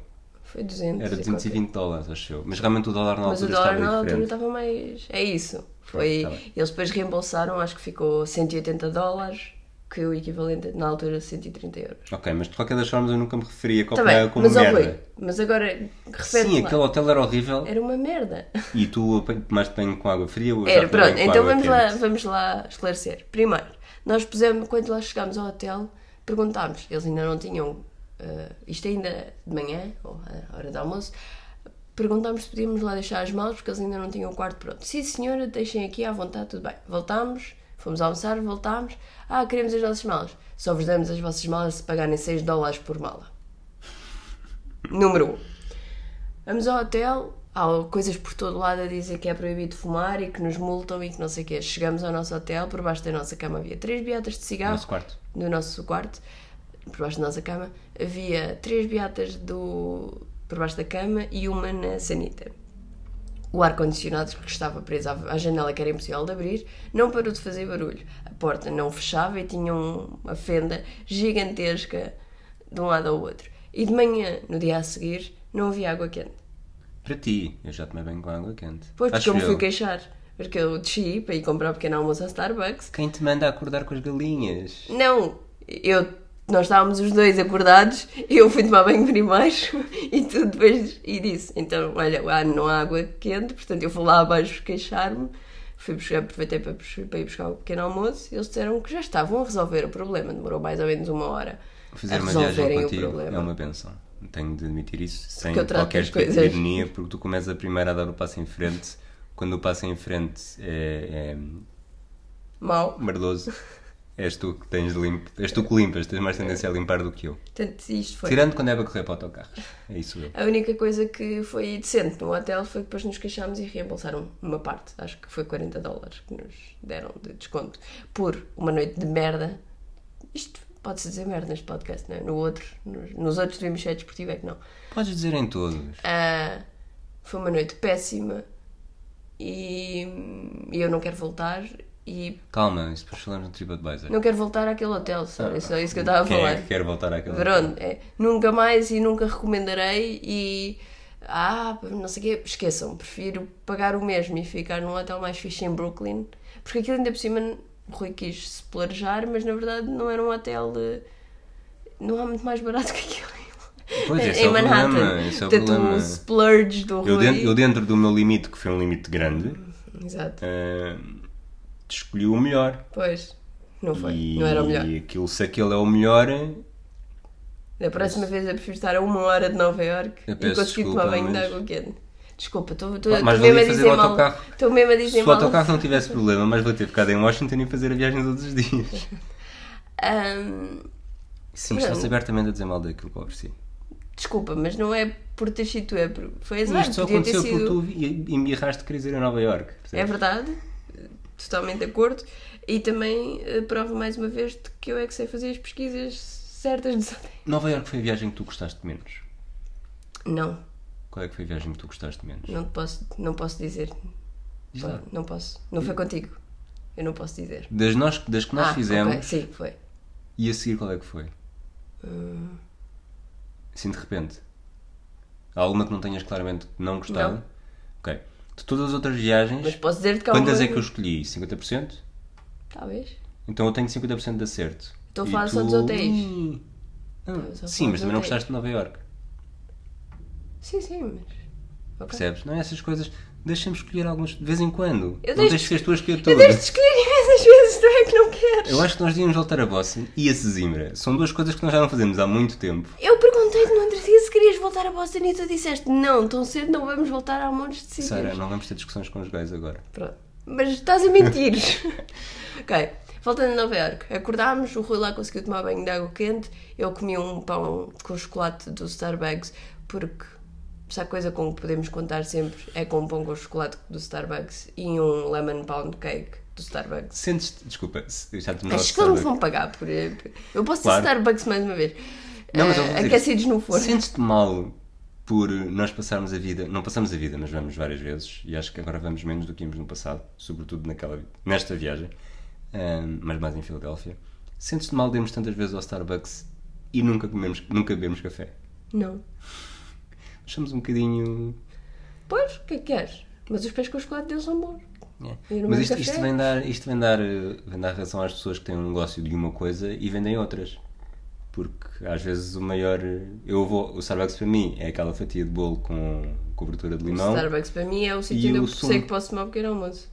Foi 200 era e 220 dólares, acho eu. Mas realmente o dólar na Mas o altura dólar estava na altura diferente. estava mais. É isso. Foi... Tá. Eles depois reembolsaram, acho que ficou 180 dólares, que é o equivalente na altura a 130 euros. Ok, mas de qualquer das formas eu nunca me referia a Tá Copenhaga bem, como mas merda. Mas agora refere Sim, aquele hotel era horrível Era uma merda. e tu tomaste banho com água fria ou Era, pronto, então vamos lá, vamos lá esclarecer. Primeiro, nós pusemos, quando lá chegámos ao hotel, perguntámos, eles ainda não tinham, eh, isto ainda de manhã, ou à hora do almoço, perguntámos se podíamos lá deixar as malas, porque eles ainda não tinham o quarto pronto. Sim senhora, deixem aqui à vontade, tudo bem. Voltámos, fomos almoçar, voltámos, ah, queremos as nossas malas. Só vos damos as vossas malas se pagarem 6 dólares por mala. Número 1. Um. Vamos ao hotel, há coisas por todo lado a dizer que é proibido fumar e que nos multam e que não sei o quê. Chegamos ao nosso hotel, por baixo da nossa cama havia três beatas de cigarro. Nosso quarto. No nosso quarto, por baixo da nossa cama, havia três beatas do, por baixo da cama e uma na sanita. O ar-condicionado que estava preso à janela, que era impossível de abrir, não parou de fazer barulho. A porta não fechava e tinha um- uma fenda gigantesca de um lado ao outro. E de manhã, no dia a seguir, não havia água quente. Para ti, eu já tomei banho com água quente. Pois, porque Acho eu me fui eu. queixar. Porque eu desci para ir comprar um pequeno almoço a Starbucks. Quem te manda acordar com as galinhas? Não, eu, nós estávamos os dois acordados, eu fui tomar banho primeiro e tu depois e disse. Então, olha, não há água quente, portanto eu fui lá abaixo queixar-me. Fui buscar, aproveitei para, para ir buscar o pequeno almoço e eles disseram que já estavam a resolver o problema. Demorou mais ou menos uma hora a resolverem o problema. é uma benção. Tenho de admitir isso sem qualquer espécie de ironia, porque tu começas a primeiro a dar o passo em frente. Quando o passo em frente é, Mal. é merdoso, és tu que tens de limpo, és tu que limpas, tens mais tendência a limpar do que eu. Portanto, isto foi. Tirando quando é para correr para autocarros. É isso eu. A única coisa que foi decente no hotel foi que depois nos queixámos e reembolsaram uma parte, acho que foi 40 dólares que nos deram de desconto por uma noite de merda. Isto pode-se dizer merda neste podcast, não é? No outro, nos, nos outros devíamos ser desportivo, é que não. Podes dizer em todos. Ah, foi uma noite péssima e, e eu não quero voltar e Calma, isso depois falamos no TripAdvisor. não quero voltar àquele hotel, só, é só isso que eu estava a Quem falar. é que quer voltar àquele Pronto, é, nunca mais e nunca recomendarei e ah, não sei o quê, esqueçam, prefiro pagar o mesmo e ficar num hotel mais fixe em Brooklyn, porque aquilo ainda por cima o Rui quis se planejar, mas na verdade não era um hotel de... não há muito mais barato que aquilo Pois, esse em é o Manhattan. problema, esse é o Portanto, problema. o splurge do Rui. Eu dentro, eu dentro do meu limite, que foi um limite grande, Exato, eh, escolhi o melhor. pois, não foi, E não era o melhor. aquilo, se aquele é o melhor, Da próxima vez eu prefiro estar a uma hora de Nova York Eu e conseguir desculpa, tomar banho de mas- água quente. Desculpa, estou mesmo a dizer o mal. Estou mesmo a dizer se o mal. autocarro não tivesse problema, mais vou ter ficado em Washington e fazer a viagem todos os dias. Ahm, Sim, Não. está-se abertamente a dizer mal daquilo que eu ofereci. desculpa, mas não é por ter sido tu, é por... foi azar. Isto só aconteceu sido... porque tu e- e me erraste de querer ir a Nova York. É verdade, totalmente de acordo. E também eh, prova mais uma vez de que eu é que sei fazer as pesquisas certas hotéis. Nova York foi a viagem que tu gostaste menos. Não, Qual é que foi a viagem que tu gostaste menos? não, posso, não posso dizer. Diz lá. Não posso. Não foi contigo. Eu não posso dizer. Das, nós, das que nós ah, fizemos, ok, Sim, foi. e a seguir qual é que foi? Hum. Assim de repente. Há alguma que não tenhas claramente não gostado? Não. Ok. De todas as outras viagens, Mas posso dizer-te que há quantas uma- é que eu escolhi? 50%? Talvez. Então eu tenho 50% de acerto. Estou a E falar só tu- dos hotéis. Hum. Não, só a Sim, mas dos também não hotéis. gostaste de Nova York. Sim, sim, mas. Ok. Percebes? Não é essas coisas. Deixa-me escolher alguns de vez em quando. Eu não deixo- deixes que as tuas escolher Eu deixo de escolher imensas vezes, tu é que não queres. Eu acho que nós devíamos voltar a Boston e a Sesimbra. São duas coisas que nós já não fazemos há muito tempo. Eu perguntei-te no outro dia se querias voltar a Boston e tu disseste não, tão cedo não vamos voltar a montes de sítios. Sara, não vamos ter discussões conjugais agora. Pronto. Mas estás a mentir. ok. Voltando a Nova York, acordámos, o Rui lá conseguiu tomar banho de água quente, eu comi um pão com chocolate do Starbucks, porque se há coisa com que podemos contar sempre é com um pão com chocolate do Starbucks e um lemon pound cake do Starbucks. Sentes, desculpa, já te Acho que eles me vão pagar por. Eu posso Claro. ter Starbucks mais uma vez. Não, mas eu Eh, vou dizer aquecidos isto. no forno. Sentes-te mal por nós passarmos a vida, não passamos a vida, mas vamos várias vezes, e acho que agora vamos menos do que íamos no passado, sobretudo naquela, nesta viagem, ahm, mas mais em Filadélfia. Sentes-te mal de irmos tantas vezes ao Starbucks e nunca comemos, nunca bebemos café? Não. Achamos um bocadinho. Pois, o que é que queres? Mas os pés com chocolate deles são bons. É. Mas isto, isto vem dar, isto vem dar, eh, vem dar razão às pessoas que têm um negócio de uma coisa e vendem outras. Porque às vezes o maior. Eu vou. O Starbucks para mim é aquela fatia de bolo com cobertura de O limão. Starbucks para mim é o sítio onde o eu sumo. sei que posso tomar um pequeno almoço.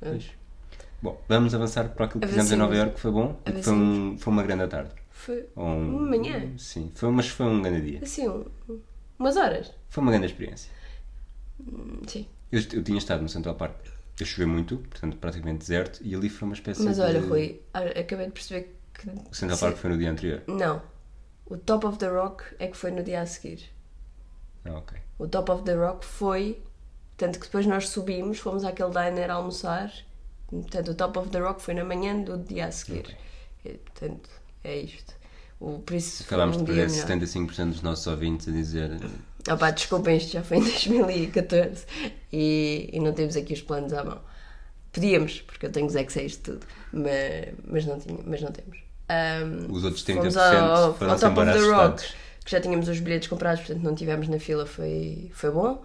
Pois. Bom, vamos avançar para aquilo que fizemos em Nova Iorque, que foi bom. e que foi, um, foi uma grande tarde. Foi um- uma manhã. Sim, foi, mas foi um grande dia. Assim, um- umas horas. Foi uma grande experiência. Hum, Sim. Eu, eu tinha estado no Central Park. Eu choveu muito, portanto praticamente deserto, e ali foi uma espécie Mas de. olha, Rui, acabei de perceber que. O Central Park foi no dia anterior. Não. O Top of the Rock é que foi no dia a seguir. Ah, ok. O Top of the Rock foi. Tanto que depois nós subimos, fomos àquele diner almoçar. Portanto, o Top of the Rock foi na manhã do dia a seguir. Ok. E, portanto, é isto. O, por isso Acabámos um de perder melhor. 75% dos nossos ouvintes a dizer. Ah pá, desculpem, isto já foi em 2014 e, e não temos aqui os planos à mão. Podíamos, porque eu tenho os Excel tudo, mas, mas, não, tinha, mas não temos. Ahm, Os outros 30% fomos ao, foram ao Top of the Rock, que já tínhamos os bilhetes comprados, portanto não tivemos na fila, foi, foi bom.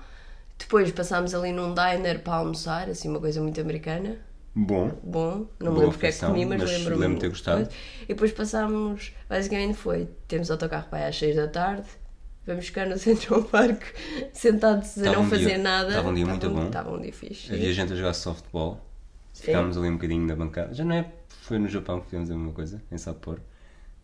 Depois passámos ali num diner para almoçar, assim uma coisa muito americana. Bom, Bom, não me lembro porque é que comi, mas, mas lembro-me. de ter gostado. E depois passámos, basicamente foi, temos autocarro para aí às 6 da tarde, vamos ficar no Central Park sentados a Estava não um fazer dia- nada. estava um dia muito bom. Estava um dia fixe. havia gente a jogar softball. Ficámos ali um bocadinho na bancada. Já não é. Foi no Japão que fizemos a mesma coisa, em Sapporo.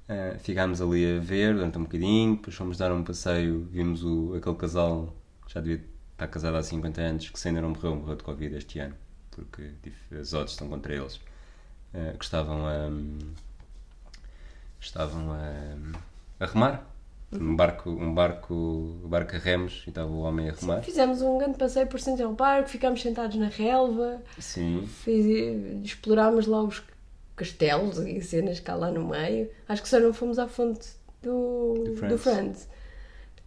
Ah, ficámos ali a ver durante um bocadinho, depois fomos dar um passeio, vimos o, aquele casal que já devia estar casado há 50 anos, que se ainda não morreu, morreu de Covid este ano, porque as odds estão contra eles, ah, que estavam a. estavam a, a remar. Um barco, um barco, um barco a remos e estava o homem a remar. Fizemos um grande passeio por Central Park, ficámos sentados na relva, Sim. fiz- explorámos lá os castelos e cenas cá lá no meio. Acho que só não fomos à fonte do, Do do Friends.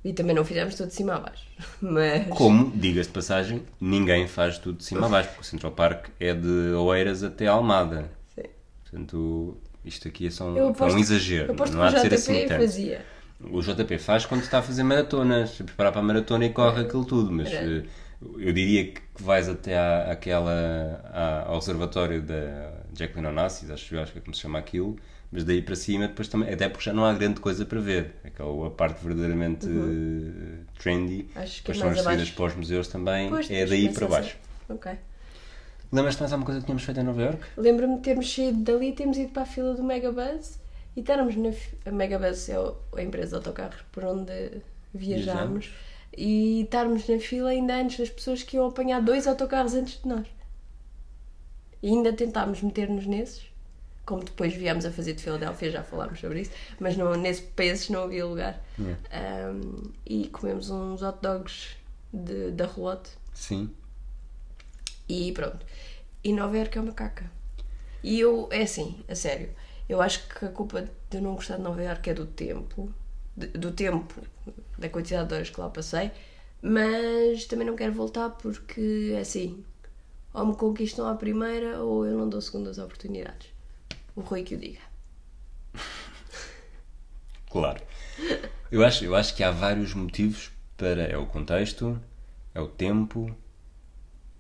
E também não fizemos tudo de cima a baixo. Mas. Como, diga-se de passagem, ninguém faz tudo de cima a baixo, porque o Central Park é de Oeiras até Almada. Sim. Portanto, isto aqui é só um, é um exagero. Eu aposto Não há que de o ser assim tanto. fazia. O JP faz quando está a fazer maratonas, a preparar para a maratona e corre aquilo tudo, mas eh, eu diria que vais até à, àquela, à- ao observatório da Jacqueline Onassis, acho, acho que é como se chama aquilo, mas daí para cima depois também, até porque já não há grande coisa para ver, aquela a parte verdadeiramente eh, trendy, Uhum. Acho que é depois são mais as saídas para os museus também, Pois, é daí para baixo. ser. Ok. Lembras-te mais alguma coisa que tínhamos feito em Nova York? Lembro-me de termos saído dali e termos ido para a fila do Megabus e estarmos na a Megabus é a empresa de autocarros por onde viajámos Viajamos. e estarmos na fila ainda antes das pessoas que iam apanhar dois autocarros antes de nós. E ainda tentámos meter-nos nesses, como depois viemos a fazer de Filadélfia, já falámos sobre isso, mas não, nesse, esses não havia lugar. Um, e comemos uns hot dogs de, da Relote Sim. e pronto. E Nova Iorque é uma caca. E eu, é assim, a sério, eu acho que a culpa de eu não gostar de Nova Iorque é do tempo, de- do tempo, da quantidade de horas que lá passei, mas também não quero voltar porque, é assim, ou me conquistam à primeira ou eu não dou segundas oportunidades. O Rui que o diga. Claro. Eu acho, eu acho que há vários motivos para. É o contexto, é o tempo,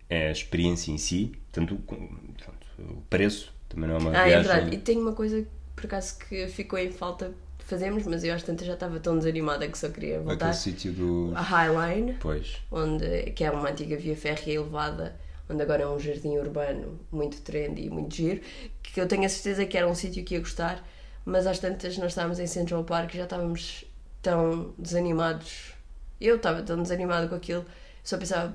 é a experiência em si, tanto o- portanto, o preço, também não é uma Ah, é viagem. verdade. E tem uma coisa, por acaso, que ficou em falta de fazermos, mas eu às tantas já estava tão desanimada que só queria voltar. Aquele sítio do. A Highline, Pois. onde, que é uma antiga via férrea elevada, onde agora é um jardim urbano muito trendy e muito giro, que eu tenho a certeza que era um sítio que ia gostar, mas às tantas nós estávamos em Central Park e já estávamos tão desanimados. Eu estava tão desanimada com aquilo, só pensava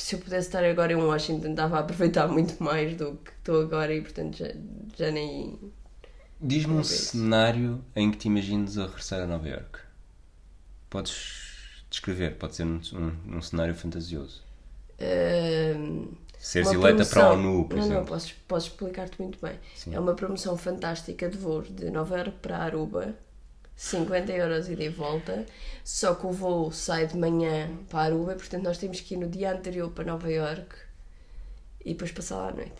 se eu pudesse estar agora em Washington, estava a aproveitar muito mais do que estou agora e portanto já, já nem. Diz-me um cenário em que te imagines a regressar a Nova York. Podes descrever, pode ser um, um, um cenário fantasioso. Ahm, Seres eleita para a ONU, por não, exemplo. Não, posso, posso explicar-te muito bem. Sim. É uma promoção fantástica de voos de Nova Iorque para Aruba, 50 euros ida e volta, só que o voo sai de manhã para Aruba, portanto nós temos que ir no dia anterior para Nova Iorque e depois passar lá à noite.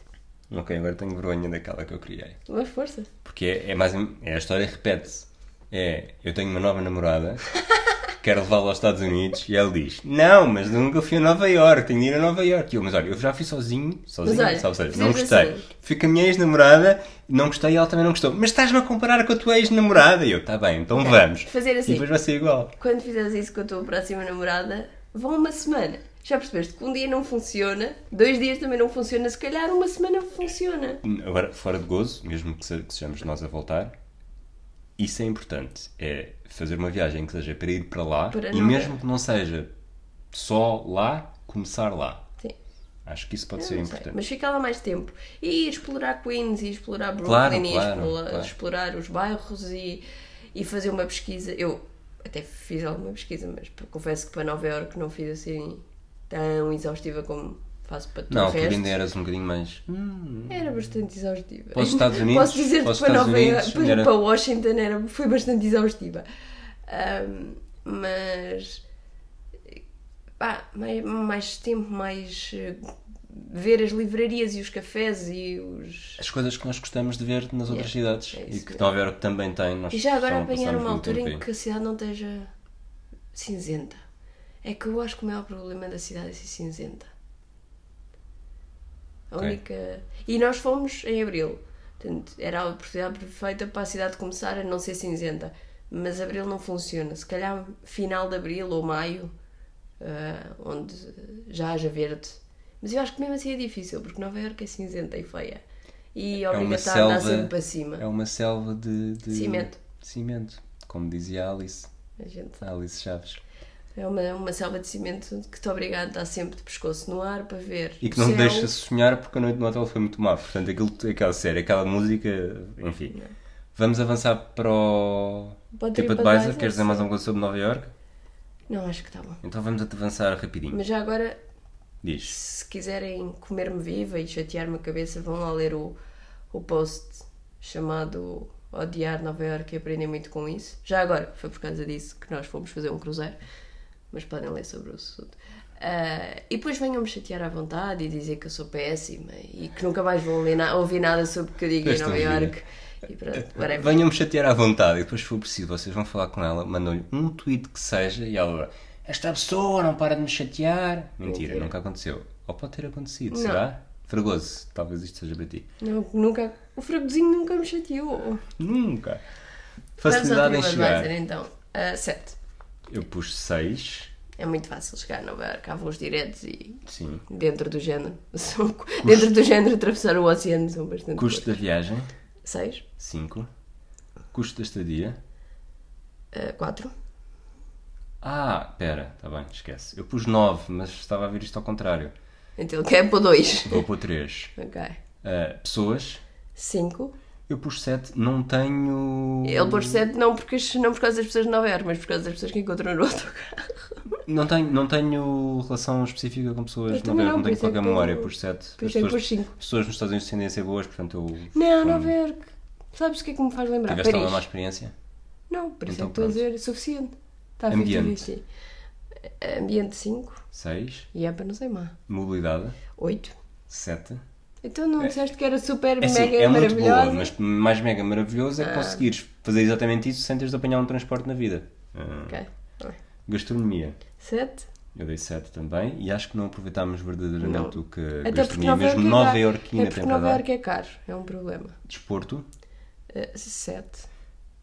Ok, agora tenho vergonha daquela que eu criei. Mas força. Porque é, é mais. É a história repete-se. É, eu tenho uma nova namorada, quero levá-la aos Estados Unidos e ela diz: Não, mas nunca fui a Nova York, tenho de ir a Nova York. E eu, mas olha, eu já fui sozinho, sozinho, Mas olha, sabe, seja, não gostei. assim. Fui com a minha ex-namorada, não gostei e ela também não gostou. Mas estás-me a comparar com a tua ex-namorada? E eu, tá bem, então vamos. Fazer assim. E depois vai ser igual. Quando fizeres isso com a tua próxima namorada, vão uma semana. Já percebeste que um dia não funciona, dois dias também não funciona, se calhar uma semana funciona. Agora, fora de gozo, mesmo que sejamos nós a voltar, isso é importante. É fazer uma viagem que seja para ir para lá Para e mesmo que não seja só lá, começar lá. Sim. Acho que isso pode Eu ser sei, importante. Mas fica lá mais tempo. E explorar Queens, e explorar Brooklyn, Claro, e claro, explorar, claro. explorar os bairros e, e fazer uma pesquisa. Eu até fiz alguma pesquisa, mas confesso que para Nova Iorque não fiz assim tão exaustiva como faço para Não, o tu resto. ainda eras um bocadinho mais. "Hum, Era bastante exaustiva. Para os Estados Unidos, Posso dizer para que para, Estados Nova Unidos, Iorque- para, era- para Washington era, foi bastante exaustiva. Ahm, mas pá, mais, mais tempo, mais eh, ver as livrarias e os cafés e os. As coisas que nós gostamos de ver nas outras Yeah, cidades é e que. Nova Iorque também tem. Nós E já agora apanhar uma altura em que a cidade não esteja cinzenta. É que eu acho que o maior problema da cidade é ser cinzenta. A Ok. única. E nós fomos em abril. Portanto, era a oportunidade perfeita para a cidade começar a não ser cinzenta. Mas abril não funciona. Se calhar final de abril ou maio, ah, onde já haja verde. Mas eu acho que mesmo assim é difícil, porque Nova Iorque é cinzenta e feia. E É uma obriga-te a andar sempre para cima. É uma selva de, de- Cimento. cimento, como dizia a Alice, A gente Alice Chaves. É uma, uma selva de cimento que te obriga a estar sempre de pescoço no ar para ver. E que não te deixa sonhar porque a noite no hotel foi muito má. Portanto, aquilo, aquela série, aquela música, enfim. Vamos avançar para o TripAdvisor. Queres dizer mais alguma coisa sobre Nova York? Não, acho que está bom. Então vamos avançar rapidinho. Mas já agora, Diz. se quiserem comer-me viva e chatear-me a cabeça, vão lá ler o, o post chamado Odiar Nova Iorque e aprendem muito com isso. Já agora, foi por causa disso que nós fomos fazer um cruzeiro, mas podem ler sobre o assunto. Ah, e depois venham-me chatear à vontade e dizer que eu sou péssima e que nunca mais vão na- ouvir nada sobre o que eu digo em Esta Nova gira. Iorque. E pronto, whatever. Venham-me chatear à vontade e depois, se for preciso, vocês vão falar com ela, mandam-lhe um tweet que seja e ela. Esta pessoa não para de me chatear. Mentira, Mentira. nunca aconteceu. Ou pode ter acontecido, Não. será? Fregoso, talvez isto seja para ti. Não, nunca, o fragozinho nunca me chateou. Nunca. Facilidade em chegar. então. Uh, 7. Eu pus 6. É muito fácil chegar a Nova Iorque. Há voos diretos e Sim. dentro do género. São, dentro do género, atravessar o oceano são bastante Custo da viagem, 6. 5. Custo da estadia. 4. Ah, pera, está bem, esquece. Eu pus 9, mas estava a ver isto ao contrário. Então ele quer pôr 2. Vou pôr 3. Ok. pessoas, 5. Eu pus 7. Não tenho. Ele pôs 7 não, porque, não por causa das pessoas de Nova Iorque, mas por causa das pessoas que encontram no autocarro. Não tenho, não tenho relação específica com pessoas Eu de Nova Iorque, não, tenho é qualquer que memória, pus 7. Por isso é pus 5. pessoas nos Estados Unidos tendem a ser boas, portanto eu. Não, Nova Iorque. Sabes o que é que me faz lembrar? Tiveste Paris. alguma má experiência? Não, por isso Então é que estou a dizer suficiente. Está a Ambiente. Ambiente 5. 6. E é para não sei má. Mobilidade. 8. 7. Então não disseste que era super É, assim, mega é muito maravilhosa? boa, mas mais mega maravilhoso é Ah. conseguires fazer exatamente isso sem teres de apanhar um transporte na vida. Ah, Ok. Gastronomia. Sete? Eu dei 7 também e acho que não aproveitámos verdadeiramente Não. o que Até gastronomia, mesmo é Nova. Iorquina É tem porque Nova. Iorque é caro, é um problema. Desporto, Uh, sete.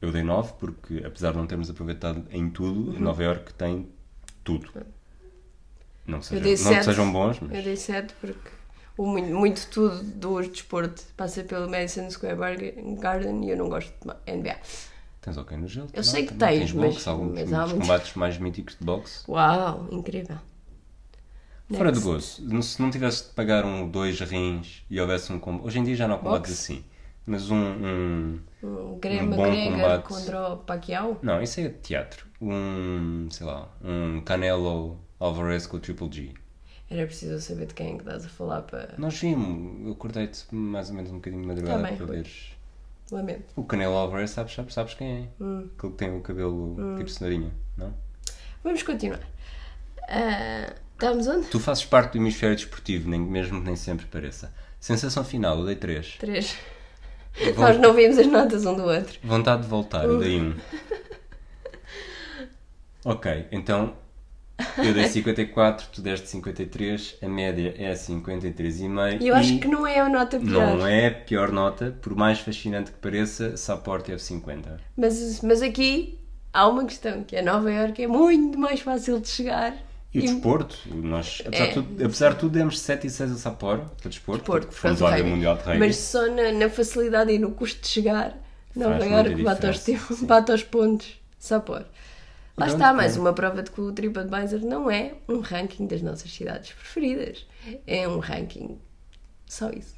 eu dei 9 porque apesar de não termos aproveitado em tudo, Uhum. Nova Iorque tem tudo. Não, que Eu sejam, dei não que sete. sejam bons, mas Eu dei 7 porque o muito, muito tudo do desporto passa pelo Madison Square Garden e eu não gosto de NBA. tens ok no gelo. Eu sei que também tens, boxe, mas- alguns mas há combates mais míticos de boxe. Uau, incrível. Fora de Next. gozo, se não tivesse de pagar um, dois rins e houvesse um combate. Hoje em dia já não há combates assim, mas um. um- Um Um bom McGregor combate. contra o Pacquiao. Não, isso é teatro. Um. sei lá, um Canelo Alvarez com o Triple G. Era preciso saber de quem é que estás a falar para. Nós vimos, eu cortei-te mais ou menos um bocadinho de madrugada Tá bem, para Rui. veres. Lamento. O Canelo Alvarez, sabes, sabes, sabes quem é? Hum. Aquele que tem o cabelo tipo cenourinha, não? Vamos continuar. Ah, estamos onde? Tu fazes parte do hemisfério desportivo, nem, mesmo que nem sempre pareça. Sensação final, eu dei 3. Três. Nós não vimos as notas um do outro. Vontade de voltar, eu dei 1. ok, então eu dei 54, tu deste 53, a média é 53,5. E eu acho que não é a nota pior. Não é a pior nota, por mais fascinante que pareça, Sapor teve 50. Mas, mas aqui há uma questão, que é Nova Iorque é muito mais fácil de chegar. E o desporto, nós, apesar, É. de tudo, apesar de tudo, demos 7 e 6 a Sapor, para desporto, Desporto, fomos ao. Mundial de Rugby. Mas só na, na facilidade e no custo de chegar, Nova Iorque bate aos, bate aos pontos. Só pôr. Lá Pronto, está, mais é. uma prova de que o TripAdvisor não é um ranking das nossas cidades preferidas. É um ranking. Só isso.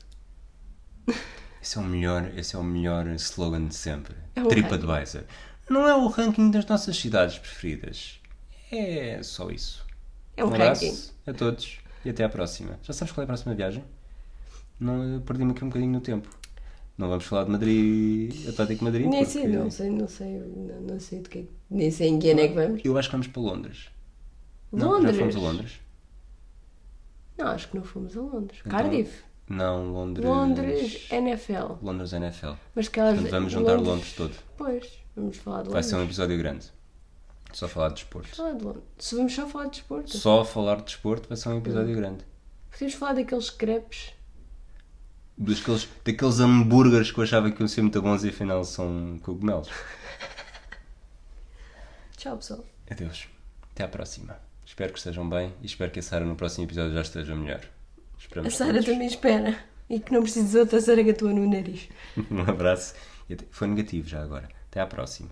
Esse é o melhor, esse é o melhor slogan de sempre. É um TripAdvisor. Não é o ranking das nossas cidades preferidas. É só isso. É um abraço ranking. a todos e até à próxima. Já sabes qual é a próxima viagem? Não, perdi-me aqui um bocadinho no tempo. Não vamos falar de Madrid, Atlético Madrid. Nem porque sei, não sei, não sei, não, não sei de que, nem sei em que ano é que vamos. Eu acho que vamos para Londres. Não, Londres? já fomos a Londres? Não, acho que não fomos a Londres. Então, Cardiff. Não, Londres. Londres, NFL. Londres NFL. Mas que elas. Portanto, vamos juntar Londres todo. Pois, vamos falar de Vai Londres. ser um episódio grande. Só falar de desporto. Falar de Londres. Se vamos só falar de desporto, Só falar de desporto vai ser um episódio Hum. grande. podemos falar daqueles crepes. Daqueles, daqueles hambúrgueres que eu achava que iam ser muito bons e afinal são cogumelos. Tchau, pessoal. Adeus. Até à próxima. Espero que estejam bem e espero que a Sara no próximo episódio já esteja melhor. A Esperamos Sara todos. também espera. E que não precises outra saragatua no nariz. Um abraço. Foi negativo já agora. Até à próxima.